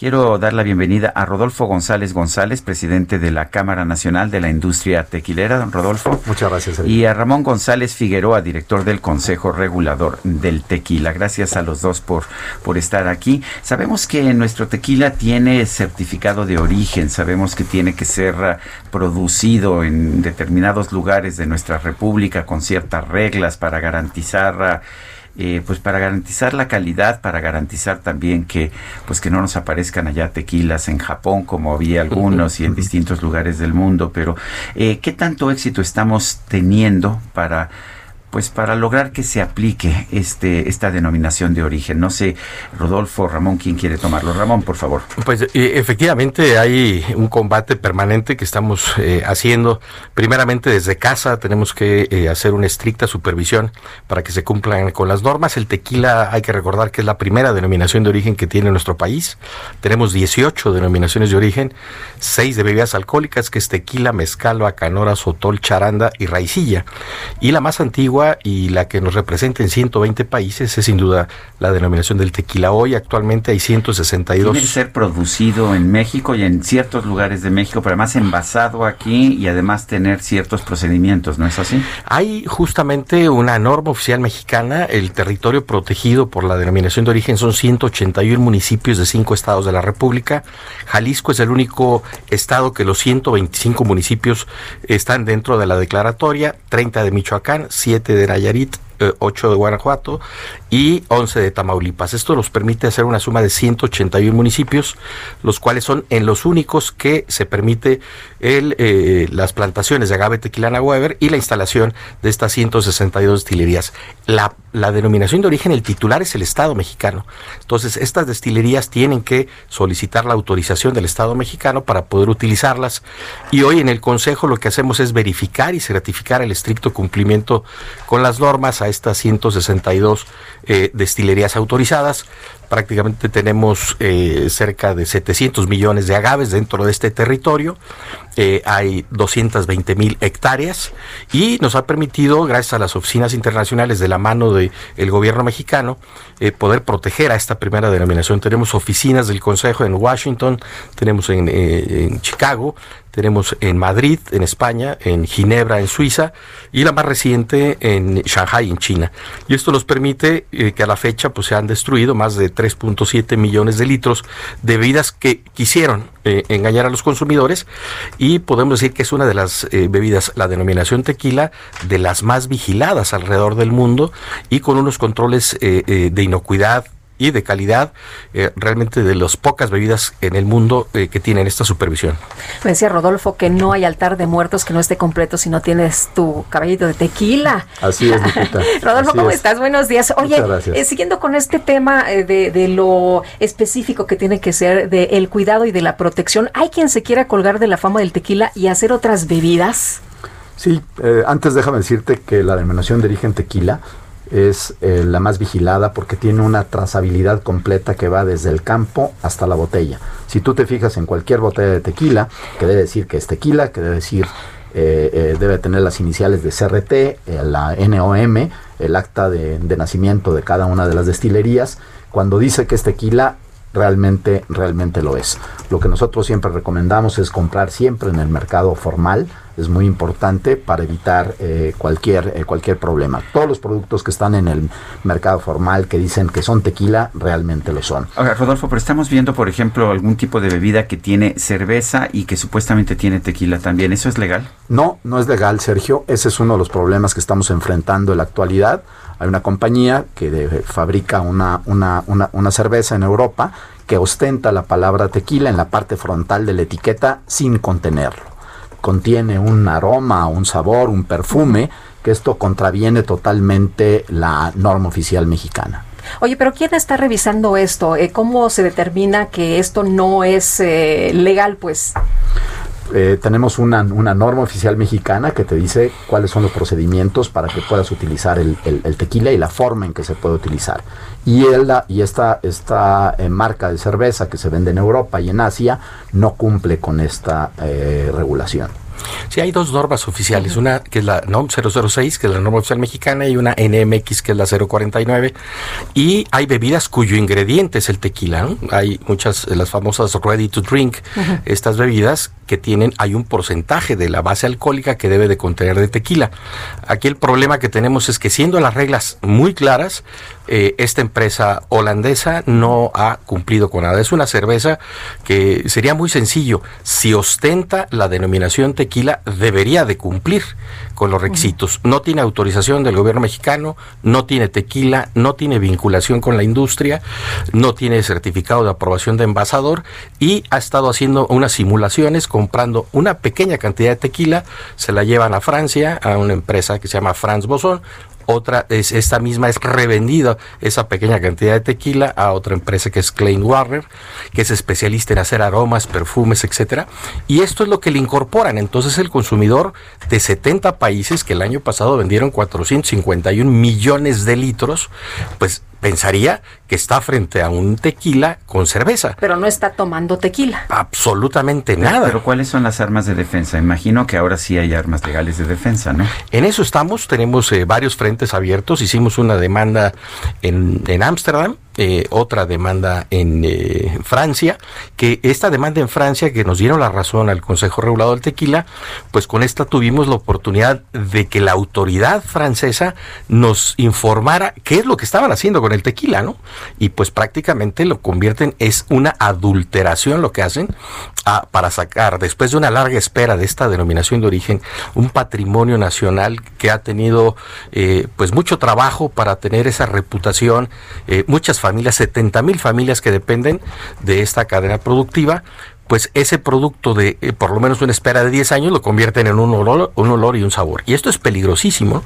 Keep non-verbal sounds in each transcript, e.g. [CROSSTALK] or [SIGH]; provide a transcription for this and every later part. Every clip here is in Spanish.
Quiero dar la bienvenida a Rodolfo González González, presidente de la Cámara Nacional de la Industria Tequilera. Don Rodolfo. Muchas gracias. Y a Ramón González Figueroa, director del Consejo Regulador del Tequila. Gracias a los dos por, por estar aquí. Sabemos que nuestro tequila tiene certificado de origen, sabemos que tiene que ser uh, producido en determinados lugares de nuestra República con ciertas reglas para garantizar... Eh, pues para garantizar la calidad, para garantizar también que pues que no nos aparezcan allá tequilas en Japón como había [LAUGHS] algunos y en distintos lugares del mundo, pero eh, ¿qué tanto éxito estamos teniendo para pues para lograr que se aplique este esta denominación de origen. No sé, Rodolfo, Ramón, ¿quién quiere tomarlo? Ramón, por favor. Pues eh, efectivamente hay un combate permanente que estamos eh, haciendo. Primeramente desde casa tenemos que eh, hacer una estricta supervisión para que se cumplan con las normas. El tequila hay que recordar que es la primera denominación de origen que tiene nuestro país. Tenemos 18 denominaciones de origen, 6 de bebidas alcohólicas que es tequila, mezcal, bacanora, sotol, charanda y raicilla. Y la más antigua y la que nos representa en 120 países es sin duda la denominación del tequila. Hoy actualmente hay 162. Tiene que ser producido en México y en ciertos lugares de México, pero además envasado aquí y además tener ciertos procedimientos, ¿no es así? Hay justamente una norma oficial mexicana, el territorio protegido por la denominación de origen son 181 municipios de cinco estados de la República. Jalisco es el único estado que los 125 municipios están dentro de la declaratoria, 30 de Michoacán, 7 de Nayarit, 8 eh, de Guanajuato y 11 de Tamaulipas. Esto nos permite hacer una suma de 181 municipios, los cuales son en los únicos que se permite el, eh, las plantaciones de agave tequilana Weber y la instalación de estas 162 destilerías. La, la denominación de origen, el titular es el Estado mexicano. Entonces, estas destilerías tienen que solicitar la autorización del Estado mexicano para poder utilizarlas. Y hoy en el Consejo lo que hacemos es verificar y certificar el estricto cumplimiento con las normas estas 162 eh, destilerías autorizadas. Prácticamente tenemos eh, cerca de 700 millones de agaves dentro de este territorio. Eh, hay 220 mil hectáreas y nos ha permitido, gracias a las oficinas internacionales de la mano del el gobierno mexicano, poder proteger a esta primera denominación. Tenemos oficinas del Consejo en Washington, tenemos en, en Chicago, tenemos en Madrid, en España, en Ginebra, en Suiza, y la más reciente en Shanghai, en China. Y esto nos permite eh, que a la fecha pues, se han destruido más de 3.7 millones de litros de bebidas que quisieron eh, engañar a los consumidores y podemos decir que es una de las eh, bebidas, la denominación tequila, de las más vigiladas alrededor del mundo y con unos controles de inocuidad, y de calidad, eh, realmente de las pocas bebidas en el mundo eh, que tienen esta supervisión. Me decía Rodolfo que no hay altar de muertos que no esté completo si no tienes tu caballito de tequila. Así es. [LAUGHS] Rodolfo, ¿cómo estás? Buenos días. Oye, eh, siguiendo con este tema de, de, lo específico que tiene que ser del cuidado y de la protección, ¿hay quien se quiera colgar de la fama del tequila y hacer otras bebidas? Sí, antes déjame decirte que la denominación de origen tequila es eh, la más vigilada porque tiene una trazabilidad completa que va desde el campo hasta la botella. Si tú te fijas en cualquier botella de tequila, que debe decir que es tequila, que debe decir, eh, eh, debe tener las iniciales de CRT, la NOM, el acta de, de nacimiento de cada una de las destilerías, cuando dice que es tequila, realmente, realmente lo es. Lo que nosotros siempre recomendamos es comprar siempre en el mercado formal, es muy importante para evitar eh, cualquier, eh, cualquier problema. Todos los productos que están en el mercado formal que dicen que son tequila, realmente lo son. Ahora, Rodolfo, pero estamos viendo, por ejemplo, algún tipo de bebida que tiene cerveza y que supuestamente tiene tequila también. ¿Eso es legal? No, no es legal, Sergio. Ese es uno de los problemas que estamos enfrentando en la actualidad. Hay una compañía que fabrica una, una, una, una cerveza en Europa que ostenta la palabra tequila en la parte frontal de la etiqueta sin contenerlo contiene un aroma, un sabor, un perfume, que esto contraviene totalmente la norma oficial mexicana. Oye, pero ¿quién está revisando esto? Eh, ¿Cómo se determina que esto no es eh, legal, pues? Eh, tenemos una, norma oficial mexicana que te dice cuáles son los procedimientos para que puedas utilizar el, tequila y la forma en que se puede utilizar. Y, el, y esta, esta marca de cerveza que se vende en Europa y en Asia no cumple con esta regulación. Sí, hay dos normas oficiales, una que es la NOM 006, que es la norma oficial mexicana, y una NMX, que es la 049. Y hay bebidas cuyo ingrediente es el tequila. Hay muchas, las famosas ready to drink, estas bebidas que tienen, hay un porcentaje de la base alcohólica que debe de contener de tequila. Aquí el problema que tenemos es que siendo las reglas muy claras, eh, esta empresa holandesa no ha cumplido con nada. Es una cerveza que sería muy sencillo. Si ostenta la denominación tequila, debería de cumplir con los requisitos. No tiene autorización del gobierno mexicano, no tiene tequila, no tiene vinculación con la industria, no tiene certificado de aprobación de envasador y ha estado haciendo unas simulaciones comprando una pequeña cantidad de tequila, se la llevan a Francia, a una empresa que se llama France Boson, otra es esta misma es revendida esa pequeña cantidad de tequila a otra empresa que es Klein Warner, que es especialista en hacer aromas, perfumes, etcétera, y esto es lo que le incorporan. Entonces el consumidor de 70 países que el año pasado vendieron 451 millones de litros, pues pensaría que está frente a un tequila con cerveza. Pero no está tomando tequila. Absolutamente nada. Pero ¿cuáles son las armas de defensa? Imagino que ahora sí hay armas legales de defensa, ¿no? En eso estamos, tenemos eh, varios frentes abiertos. Hicimos una demanda en Ámsterdam eh, otra demanda en eh, Francia, que esta demanda en Francia, que nos dieron la razón al Consejo Regulador del Tequila, pues con esta tuvimos la oportunidad de que la autoridad francesa nos informara qué es lo que estaban haciendo con el tequila, ¿no? Y pues prácticamente lo convierten, es una adulteración lo que hacen para sacar, después de una larga espera de esta denominación de origen, un patrimonio nacional que ha tenido eh, pues mucho trabajo para tener esa reputación, muchas familias familias, 70 mil familias que dependen de esta cadena productiva, pues ese producto de eh, por lo menos una espera de 10 años lo convierten en un olor, un olor y un sabor. Y esto es peligrosísimo.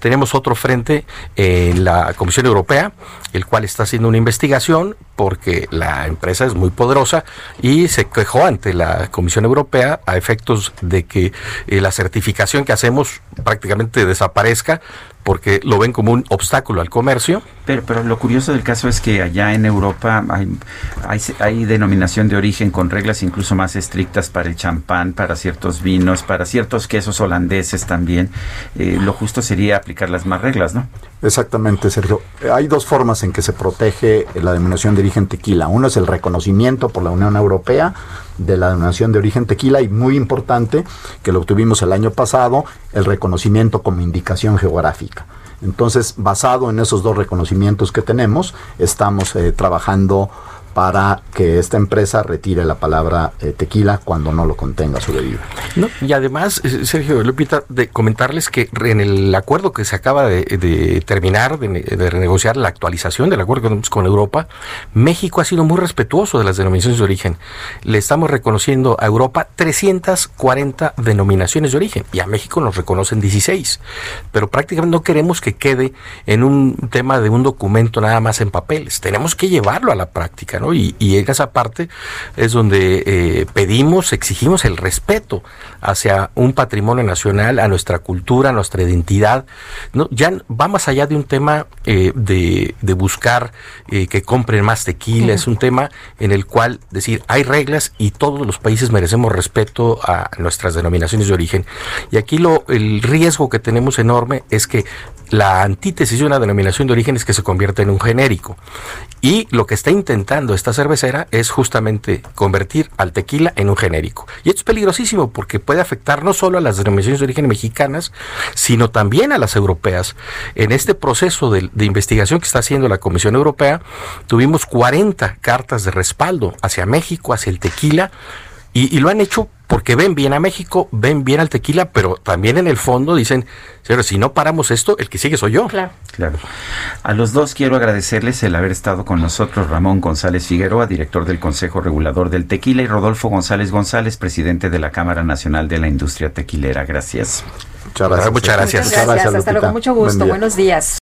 tenemos otro frente en la Comisión Europea, el cual está haciendo una investigación porque la empresa es muy poderosa y se quejó ante la Comisión Europea a efectos de que eh, la certificación que hacemos prácticamente desaparezca porque lo ven como un obstáculo al comercio. Pero, pero lo curioso del caso es que allá en Europa hay, denominación de origen con reglas incluso más estrictas para el champán, para ciertos vinos, para ciertos quesos holandeses también. Eh, lo justo sería aplicar las más reglas, ¿no? Exactamente, Sergio. Hay dos formas en que se protege la denominación de origen tequila. Uno es el reconocimiento por la Unión Europea de la denominación de origen tequila y muy importante que lo obtuvimos el año pasado, el reconocimiento como indicación geográfica. Entonces, basado en esos dos reconocimientos que tenemos, estamos eh, trabajando para que esta empresa retire la palabra eh, tequila cuando no lo contenga su bebida. y además, eh, Sergio Lupita, de comentarles que en el acuerdo que se acaba de, terminar, de, renegociar la actualización del acuerdo con, con Europa, México ha sido muy respetuoso de las denominaciones de origen. Le estamos reconociendo a Europa 340 denominaciones de origen y a México nos reconocen 16. Pero prácticamente no queremos que quede en un tema de un documento nada más en papeles. Tenemos que llevarlo a la práctica, ¿no? Y, en esa parte es donde eh, pedimos, exigimos el respeto hacia un patrimonio nacional, a nuestra cultura, a nuestra identidad. No, ya va más allá de un tema eh, de, buscar eh, que compren más tequila, es un tema en el cual decir hay reglas y todos los países merecemos respeto a nuestras denominaciones de origen. Y aquí lo, el riesgo que tenemos enorme es que la antítesis de una denominación de origen es que se convierta en un genérico. Y lo que está intentando esta cervecera es justamente convertir al tequila en un genérico. Y esto es peligrosísimo porque puede afectar no solo a las denominaciones de origen mexicanas, sino también a las europeas. En este proceso de, investigación que está haciendo la Comisión Europea, tuvimos 40 cartas de respaldo hacia México, hacia el tequila, y, lo han hecho porque ven bien a México, ven bien al tequila, pero también en el fondo dicen, si no paramos esto, el que sigue soy yo. Claro. claro. A los dos quiero agradecerles el haber estado con nosotros, Ramón González Figueroa, director del Consejo Regulador del Tequila, y Rodolfo González González, presidente de la Cámara Nacional de la Industria Tequilera. Gracias. Muchas gracias. Muchas gracias. Hasta luego. Mucho gusto. Buenos días.